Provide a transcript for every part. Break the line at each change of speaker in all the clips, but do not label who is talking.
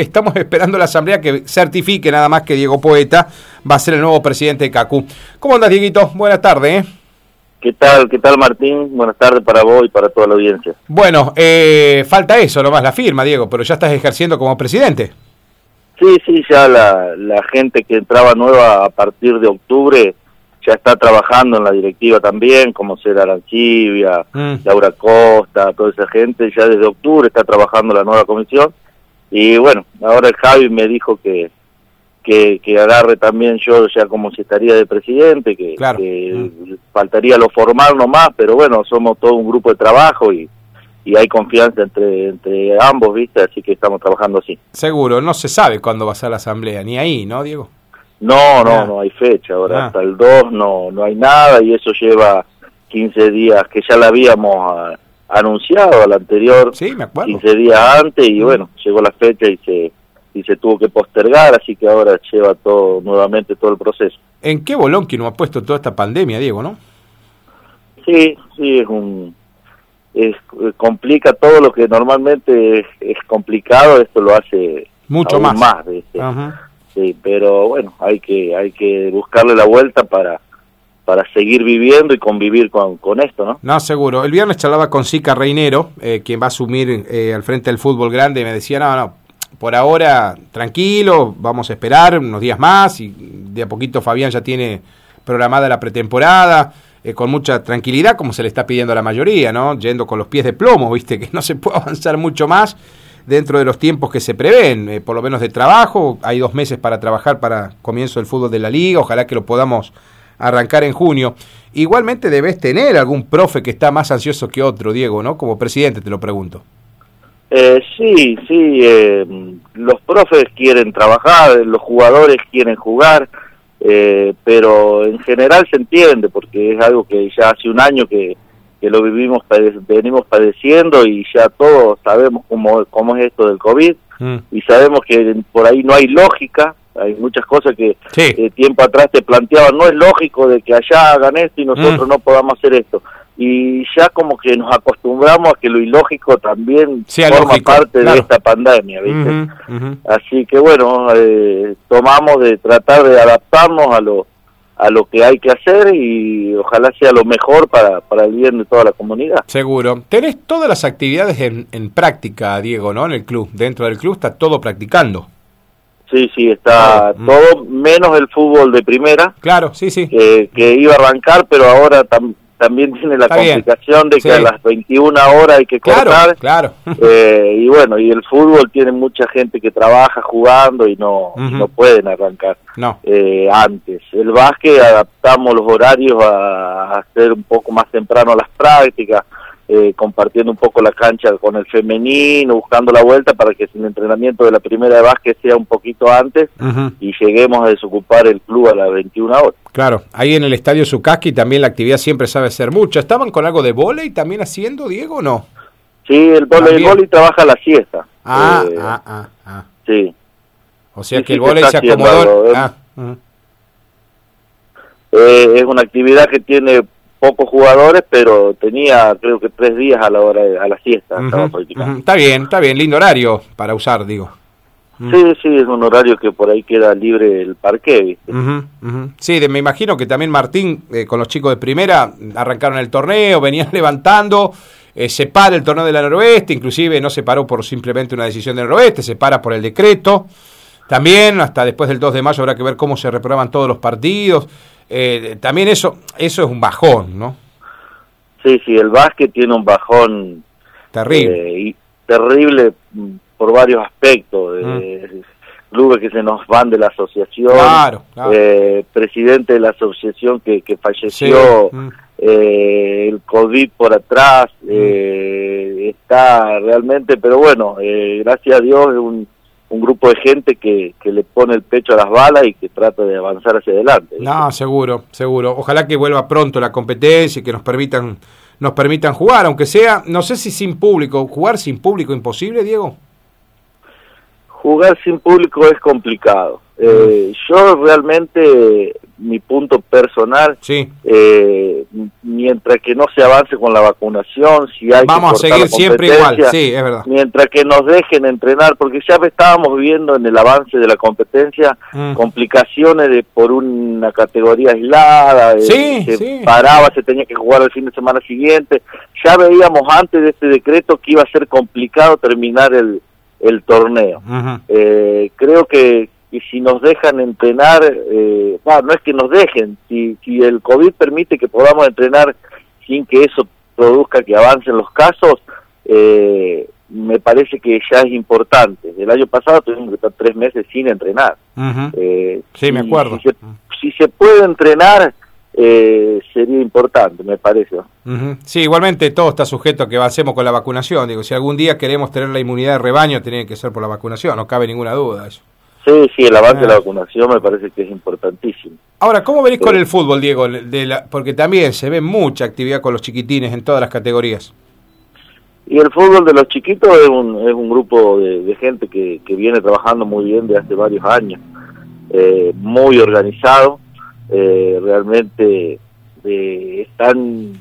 estamos esperando la asamblea que certifique nada más que Diego Poeta va a ser el nuevo presidente de CACU. ¿Cómo andas, Dieguito? Buenas tardes. ¿eh?
¿Qué tal, qué tal Martín? Buenas tardes para vos y para toda la audiencia.
Bueno, eh, falta eso nomás, la firma, Diego, pero ya estás ejerciendo como presidente.
Sí, sí, ya la, la gente que entraba nueva a partir de octubre ya está trabajando en la directiva también, como será Arancibia, mm. Laura Costa, toda esa gente, ya desde octubre está trabajando la nueva comisión. Y bueno, ahora el Javi me dijo que, que, que agarre también yo ya como si estaría de presidente, que, mm. faltaría lo formal nomás, pero bueno, somos todo un grupo de trabajo y, y hay confianza entre, entre ambos, ¿viste? Así que estamos trabajando así.
Seguro, no se sabe cuándo va a ser la asamblea, ni ahí, ¿no, Diego?
No, no, no hay fecha. Ahora ah. hasta el 2 no, no hay nada y eso lleva 15 días que ya la habíamos ah, anunciado al anterior,
sí, me acuerdo.
15 días antes y bueno, llegó la fecha y se y se tuvo que postergar, así que ahora lleva todo nuevamente todo el proceso.
¿En qué bolón que nos ha puesto toda esta pandemia, Diego, no?
Sí, sí, es un es, complica todo lo que normalmente es, complicado, esto lo hace
mucho más.
más Sí, pero bueno, hay que hay que buscarle la vuelta para para seguir viviendo y convivir con, con esto, ¿no?
No, seguro. El viernes charlaba con Sica Reinero, eh, quien va a asumir eh, al frente del fútbol grande, y me decía, no, no, por ahora tranquilo, vamos a esperar unos días más, y de a poquito Fabián ya tiene programada la pretemporada, eh, con mucha tranquilidad, como se le está pidiendo a la mayoría, ¿no? Yendo con los pies de plomo, viste, que no se puede avanzar mucho más dentro de los tiempos que se prevén, eh, por lo menos de trabajo. Hay dos meses para trabajar para comienzo del fútbol de la liga, ojalá que lo podamos arrancar en junio. Igualmente debes tener algún profe que está más ansioso que otro, Diego, ¿no? Como presidente te lo pregunto.
Eh, sí, sí, eh, los profes quieren trabajar, los jugadores quieren jugar, pero en general se entiende porque es algo que ya hace un año que, que lo vivimos, venimos padeciendo y ya todos sabemos cómo, cómo es esto del COVID mm. y sabemos que por ahí no hay lógica, hay muchas cosas que eh, tiempo atrás te planteaban, no es lógico de que allá hagan esto y nosotros mm. no podamos hacer esto. Y ya como que nos acostumbramos a que lo ilógico también forma parte de esta pandemia, ¿viste? Así que bueno, eh, tomamos de tratar de adaptarnos a lo a lo que hay que hacer y ojalá sea lo mejor para, para el bien de toda la comunidad.
Seguro. Tenés todas las actividades en, en práctica, Diego, ¿no? En el club. Dentro del club está todo practicando.
Sí, sí, está mm. todo menos el fútbol de primera.
Claro, sí, sí.
Que, iba a arrancar, pero ahora también también tiene la complicación de que a las 21 horas hay que cortar.
Claro,
eh, y bueno, y el fútbol tiene mucha gente que trabaja jugando y no, no pueden arrancar
no.
Eh, antes. El básquet adaptamos los horarios a, hacer un poco más temprano las prácticas. Eh, compartiendo un poco la cancha con el femenino, buscando la vuelta para que el entrenamiento de la primera de básquet sea un poquito antes y lleguemos a desocupar el club a las 21 horas.
Claro, ahí en el estadio Zucasqui también la actividad siempre sabe ser mucha. ¿Estaban con algo de volei también haciendo, Diego, o no?
Sí, el volei, trabaja la siesta.
Ah, eh, ah, ah, ah,
Sí.
O sea que el volei se acomodó. Ah,
eh, es una actividad que tiene pocos jugadores, pero tenía creo que tres días a la hora a la siesta.
Está bien, está bien, lindo horario para usar, digo.
Sí, sí, es un horario que por ahí queda libre el parque.
Sí, me imagino que también Martín, eh, con los chicos de primera, arrancaron el torneo, venían levantando, eh, se para el torneo de la noroeste, inclusive no se paró por simplemente una decisión del noroeste, se para por el decreto. También, hasta después del 2 de mayo habrá que ver cómo se reprueban todos los partidos. Eh, también eso, eso es un bajón, ¿no?
Sí, sí, el básquet tiene un bajón
terrible,
eh, y terrible por varios aspectos. Mm. clubes que se nos van de la asociación, eh, presidente de la asociación que, que falleció, mm. el COVID por atrás, mm. está realmente, pero bueno, gracias a Dios es un un grupo de gente que, que, le pone el pecho a las balas y que trata de avanzar hacia adelante.
No, seguro, seguro. Ojalá que vuelva pronto la competencia y que nos permitan nos permitan jugar, aunque sea, no sé si sin público, jugar sin público imposible, Diego.
Jugar sin público es complicado. Eh, yo realmente mi punto personal,
sí.
eh, mientras que no se avance con la vacunación, si hay
Vamos
que
a seguir siempre igual, sí, es verdad.
Mientras que nos dejen entrenar, porque ya estábamos viviendo en el avance de la competencia
Mm.
complicaciones de por una categoría aislada,
Sí,
se
sí.
paraba, se tenía que jugar el fin de semana siguiente. Ya veíamos antes de este decreto que iba a ser complicado terminar el, el torneo. Eh, creo que, que si nos dejan entrenar, eh, no, no es que nos dejen, si, si el COVID permite que podamos entrenar sin que eso produzca que avancen los casos, eh, me parece que ya es importante. El año pasado tuvimos que estar tres meses sin entrenar. Eh,
Sí, me acuerdo.
Si se, si se puede entrenar, eh, sería importante, me parece.
Sí, igualmente todo está sujeto a que avancemos con la vacunación. Digo, si algún día queremos tener la inmunidad de rebaño, tiene que ser por la vacunación, no cabe ninguna duda eso.
Sí, sí, el avance de la
Ah.
vacunación me parece que es importantísimo.
Ahora, ¿cómo venís con el fútbol, Diego? De la- porque también se ve mucha actividad con los chiquitines en todas las categorías.
Y el fútbol de los chiquitos es un, es un grupo de, de gente que, que viene trabajando muy bien de hace varios años, eh, muy organizado, eh, realmente eh, están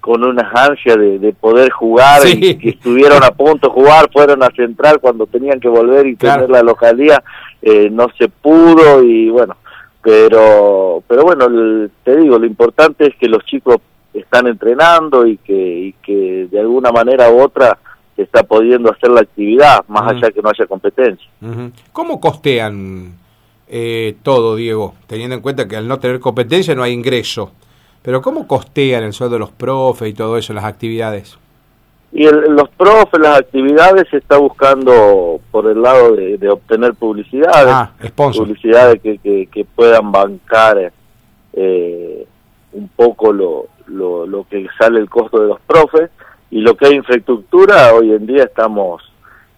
con unas ansias de, de poder jugar,
Sí.
y que estuvieron a punto de jugar, fueron a central cuando tenían que volver y
Claro.
tener la localía, eh, no se pudo y bueno, pero pero bueno, el- te digo, lo importante es que los chicos están entrenando y que, y que de alguna manera u otra se está pudiendo hacer la actividad, más allá que no haya competencia.
¿Cómo costean eh, todo, Diego? Teniendo en cuenta que al no tener competencia no hay ingreso. Pero ¿cómo costean el sueldo de los profes y todo eso, las actividades?
Y el- los profes, las actividades se está buscando por el lado de, de obtener publicidades,
Ah,
publicidades que, que, que puedan bancar eh, un poco lo, lo, lo que sale el costo de los profes y lo que hay infraestructura, hoy en día estamos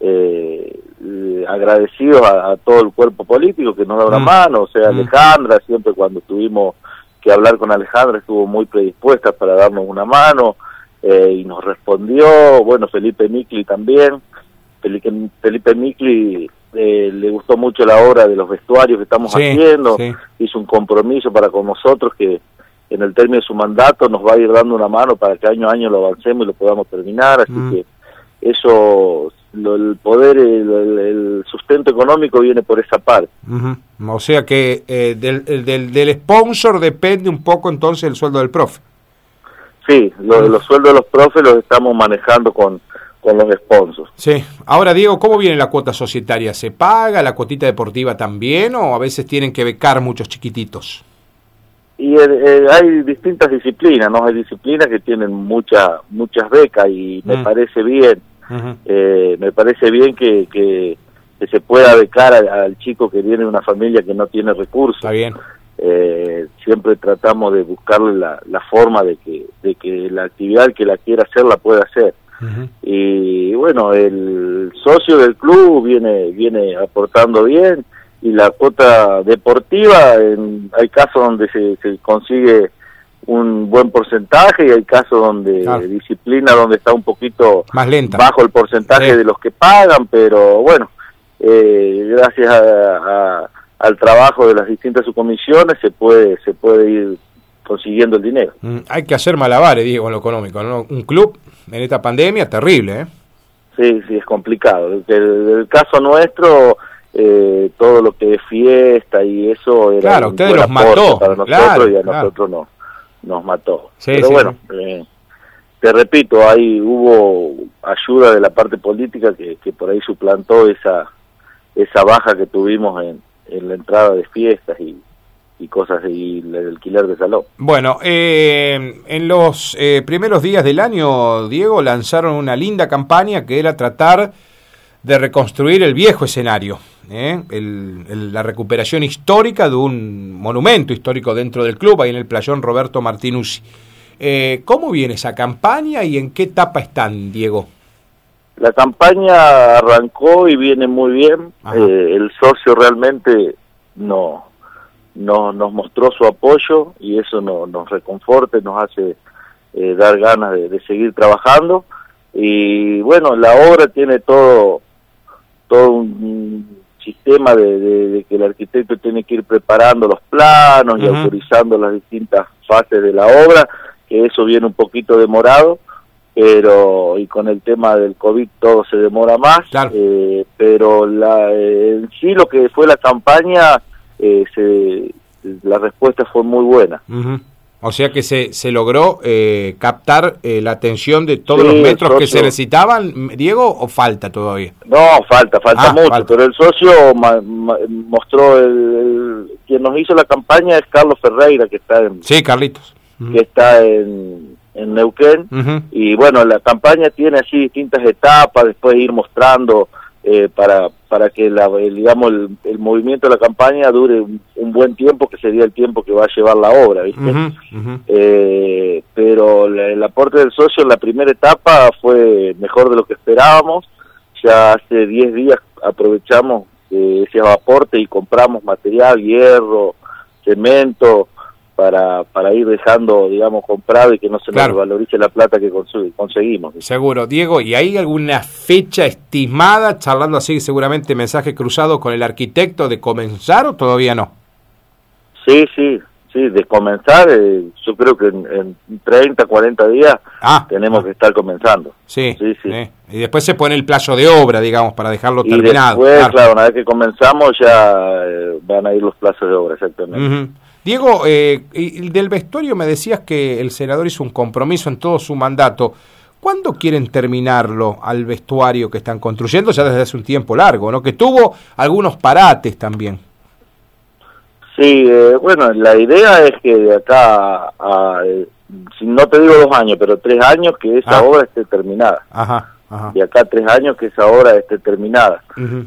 eh, eh, agradecidos a, a todo el cuerpo político que nos da una
Mm.
mano, o sea,
Mm.
Alejandra, siempre cuando tuvimos que hablar con Alejandra estuvo muy predispuesta para darnos una mano eh, y nos respondió, bueno, Felipe Micli también, Felipe, Felipe Micli eh, le gustó mucho la obra de los vestuarios que estamos
Sí,
haciendo,
sí.
hizo un compromiso para con nosotros que en el término de su mandato nos va a ir dando una mano para que año a año lo avancemos y lo podamos terminar, así
Mm.
que eso, el poder, el, sustento económico viene por esa parte.
O sea que eh, del, el del, del sponsor depende un poco entonces el sueldo del profe.
Sí, lo-
Mm.
los sueldos de los profes los estamos manejando con, con los sponsors.
Sí. Ahora, Diego, ¿cómo viene la cuota societaria? ¿Se paga la cuotita deportiva también o a veces tienen que becar muchos chiquititos?
Y eh, eh, hay distintas disciplinas, ¿no? Hay disciplinas que tienen mucha, muchas becas y me
Mm.
parece bien, eh, me parece bien que, que, que se pueda becar al, al chico que viene de una familia que no tiene recursos.
Está bien.
Eh, siempre tratamos de buscarle la, la forma de que, de que la actividad que la quiera hacer la pueda hacer. Y bueno el socio del club viene viene aportando bien y la cuota deportiva en, hay casos donde se, se consigue un buen porcentaje y hay casos donde
Claro.
disciplina donde está un poquito
Más lenta.
bajo el porcentaje
Sí.
de los que pagan pero bueno eh, gracias a- a- al trabajo de las distintas subcomisiones se puede se puede ir consiguiendo el dinero
Mm, Hay que hacer malabares, Diego, en lo económico. ¿no? Un club en esta pandemia terrible, ¿eh?
Sí, sí, es complicado. El, el caso nuestro, eh, todo lo que es fiesta y eso era
Claro, ustedes los mató,
para nosotros
claro,
y a
claro.
nosotros no, nos mató.
Sí,
Pero
sí,
bueno, eh, te repito, ahí hubo ayuda de la parte política que, que por ahí suplantó esa esa baja que tuvimos en la entrada de fiestas y, y cosas y el alquiler de salón.
Bueno, eh, en los eh, primeros días del año, Diego, lanzaron una linda campaña que era tratar de reconstruir el viejo escenario, ¿eh? El- la recuperación histórica de un monumento histórico dentro del club, ahí en el playón Roberto Martinuzzi. Eh, ¿Cómo viene esa campaña y en qué etapa están, Diego?
La campaña arrancó y viene muy bien. Eh, el socio realmente no, no nos mostró su apoyo y eso no, nos reconforta, nos hace eh, dar ganas de, de seguir trabajando. Y bueno, la obra tiene todo, todo un tema de, que el arquitecto tiene que ir preparando los planos y autorizando las distintas fases de la obra, que eso viene un poquito demorado, pero y con el tema del COVID todo se demora más, eh, pero la, en sí lo que fue la campaña, eh, se, la respuesta fue muy buena.
O sea que se, se logró eh, captar eh, la atención de todos los metros que se necesitaban, Diego, o falta todavía?
No, falta, falta ah, mucho, pero el socio mostró, el, quien nos hizo la campaña es Carlos Ferreira, que está en...
Sí, Carlitos.
Que está en, en Neuquén, y bueno, la campaña tiene así distintas etapas, después ir mostrando eh, para, para que la, el, digamos el, movimiento de la campaña dure un, buen tiempo, que sería el tiempo que va a llevar la obra, ¿viste? Eh, pero el aporte del socio en la primera etapa fue mejor de lo que esperábamos. Ya hace 10 días aprovechamos eh, ese aporte y compramos material, hierro, cemento, para, para ir dejando, digamos, comprado y que no se nos valorice la plata que conseguimos.
Seguro. Diego, ¿y hay alguna fecha estimada, charlando así seguramente mensaje cruzado con el arquitecto, de comenzar o todavía no?
Sí, sí, sí, de comenzar, eh, yo creo que en, 30, 40 días ah, tenemos ah. que estar comenzando.
Sí, sí, sí. Y después se pone el plazo de obra, digamos, para dejarlo
y
terminado.
Después, claro. una vez que comenzamos ya eh, van a ir los plazos de obra, exactamente.
Diego, eh, del vestuario me decías que el senador hizo un compromiso en todo su mandato. ¿Cuándo quieren terminarlo al vestuario que están construyendo ya desde hace un tiempo largo, ¿no? Que tuvo algunos parates también.
Sí, eh, bueno, la idea es que de acá a, si no te digo dos años, pero tres años que esa ah. obra esté terminada. Ajá. Ajá. De acá a tres años que esa obra esté terminada.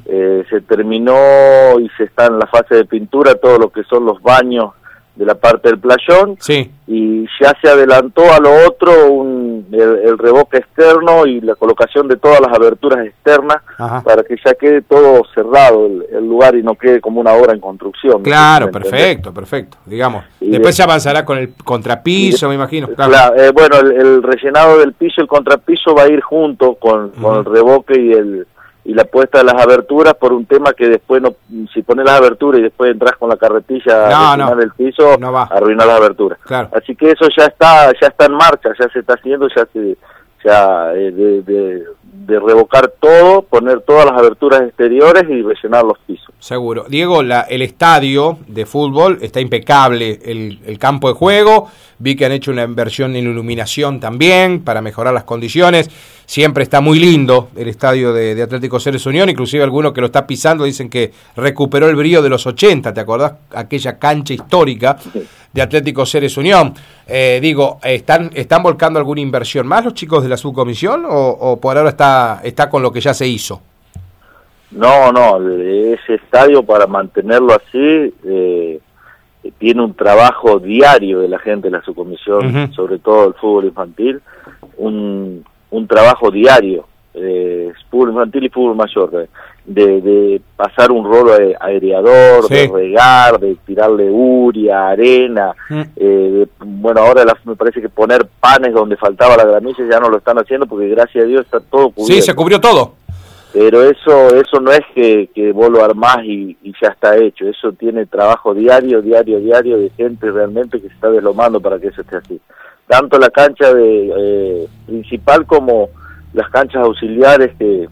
eh, se terminó y se está en la fase de pintura todo lo que son los baños de la parte del playón
sí.
y ya se adelantó a lo otro un, el, revoque externo y la colocación de todas las aberturas externas para que ya quede todo cerrado el, lugar y no quede como una obra en construcción.
Claro, perfecto, perfecto, digamos. Después se avanzará con el contrapiso, me imagino.
Claro. Eh, bueno, el, rellenado del piso, el contrapiso va a ir junto con, con el revoque y el y la puesta de las aberturas por un tema que después no si pones las aberturas y después entras con la carretilla
no,
del piso
no va.
arruina las aberturas así que eso ya está ya está en marcha ya se está haciendo ya se ya eh, de, de revocar todo, poner todas las aberturas exteriores y rellenar los pisos.
Seguro. Diego, la, el estadio de fútbol está impecable, el, el, campo de juego, vi que han hecho una inversión en iluminación también para mejorar las condiciones, siempre está muy lindo el estadio de, Atlético Ceres Unión, inclusive algunos que lo está pisando dicen que recuperó el brillo de los 80, ¿te acordás? Aquella cancha histórica de Atlético Ceres Unión. Eh, digo, ¿están, ¿están volcando alguna inversión más los chicos de la subcomisión o, por ahora está, está con lo que ya se hizo?
No, no, ese estadio para mantenerlo así eh, tiene un trabajo diario de la gente de la subcomisión, sobre todo el fútbol infantil, un, un trabajo diario, eh, fútbol infantil y fútbol mayor, de, de pasar un rolo aireador, de regar, de tirarle uria, arena, mm. eh, bueno, ahora me parece que poner panes donde faltaba la gramilla ya no lo están haciendo porque gracias a Dios está todo cubierto.
Sí, se cubrió todo.
Pero eso eso no es que, que vos lo armás y, ya está hecho, eso tiene trabajo diario, diario, diario de gente realmente que se está deslomando para que eso esté así. Tanto la cancha de eh, principal como las canchas auxiliares que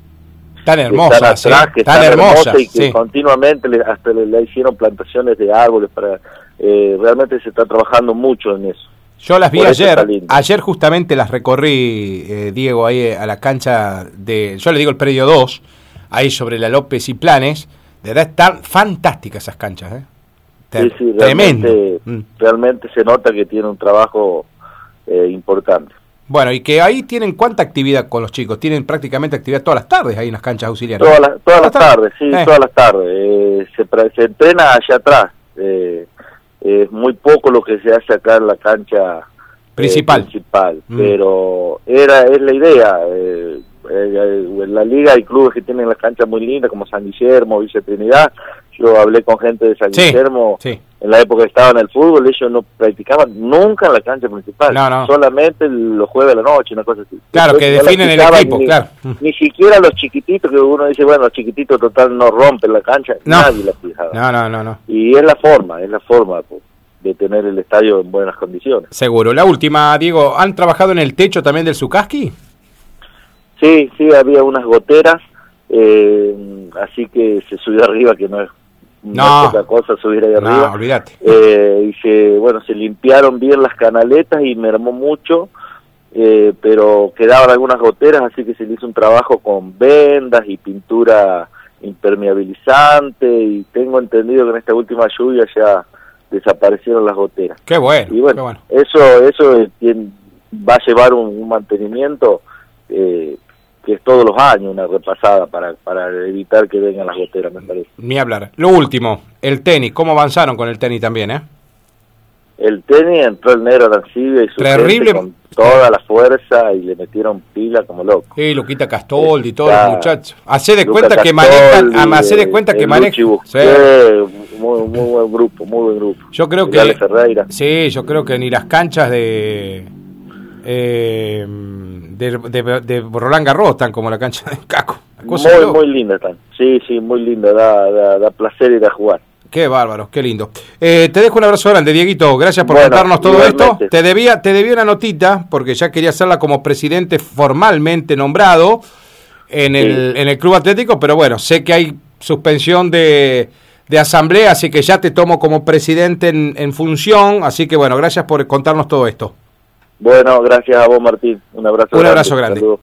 tan hermosa,
tan, hermosa y que continuamente le, hasta le, hicieron plantaciones de árboles para eh, realmente se está trabajando mucho en eso.
Yo las vi ayer, ayer justamente las recorrí, eh, Diego, ahí a la cancha de, yo le digo el predio 2, ahí sobre la López y Planes, de verdad están fantásticas esas canchas, ¿eh?
sí, sí, realmente, mm. realmente se nota que tiene un trabajo eh, importante.
Bueno, y que ahí tienen cuánta actividad con los chicos, tienen prácticamente actividad todas las tardes ahí en las canchas auxiliares.
Todas, las, todas, las tardes, sí, eh. todas las tardes. Eh, se, se, entrena allá atrás. Eh, es muy poco lo que se hace acá en la cancha
principal.
principal mm. Pero era es la idea. en la liga hay clubes que tienen las canchas muy lindas como San Guillermo, Villa Trinidad. Yo hablé con gente de San Guillermo en la época que estaba en el fútbol, ellos no practicaban nunca en la cancha principal, solamente los jueves a la noche, una cosa así.
Claro, que definen el equipo, claro.
Ni siquiera los chiquititos, que uno dice, bueno, los chiquititos total no rompen la cancha, nadie la fijaba.
No, no, no, no.
Y es la forma, es la forma de tener el estadio en buenas condiciones.
Seguro. La última, Diego, ¿han trabajado en el techo también del Zucaski?
Sí, sí, había unas goteras, eh, así que se subió arriba, que no es no, otra cosa subir ahí arriba.
olvídate.
Eh, y se, bueno, se limpiaron bien las canaletas y mermó mucho, eh, pero quedaban algunas goteras, así que se le hizo un trabajo con vendas y pintura impermeabilizante y tengo entendido que en esta última lluvia ya desaparecieron las goteras.
Qué bueno.
Y bueno, eso eso va a llevar un, mantenimiento eh, que es todos los años una repasada para, para evitar que vengan las goteras, me parece.
Ni hablar. Lo último, el tenis, ¿cómo avanzaron con el tenis también, eh?
El tenis entró el negro Arancibia y su
Terrible.
con toda la fuerza y le metieron pila como loco.
Sí, Luquita Castoldi y todos los muchachos. Hacé de cuenta que manejan, hace de cuenta que manejan.
Muy, muy buen grupo, muy buen grupo.
Yo creo que. Ferreira. Sí, yo creo que ni las canchas de. Eh, de, de, Roland Garros están como la cancha de Caco.
muy, muy linda están. Sí, sí, muy linda. Da, da, placer ir a jugar.
Qué bárbaro, qué lindo. Eh, te dejo un abrazo grande, Dieguito. Gracias por contarnos todo esto. Te debía, te debía una notita, porque ya quería hacerla como presidente formalmente nombrado en el, en el Club Atlético, pero bueno, sé que hay suspensión de, de asamblea, así que ya te tomo como presidente en, en función. Así que bueno, gracias por contarnos todo esto.
Bueno, gracias a vos, Martín. Un abrazo
Un abrazo grande.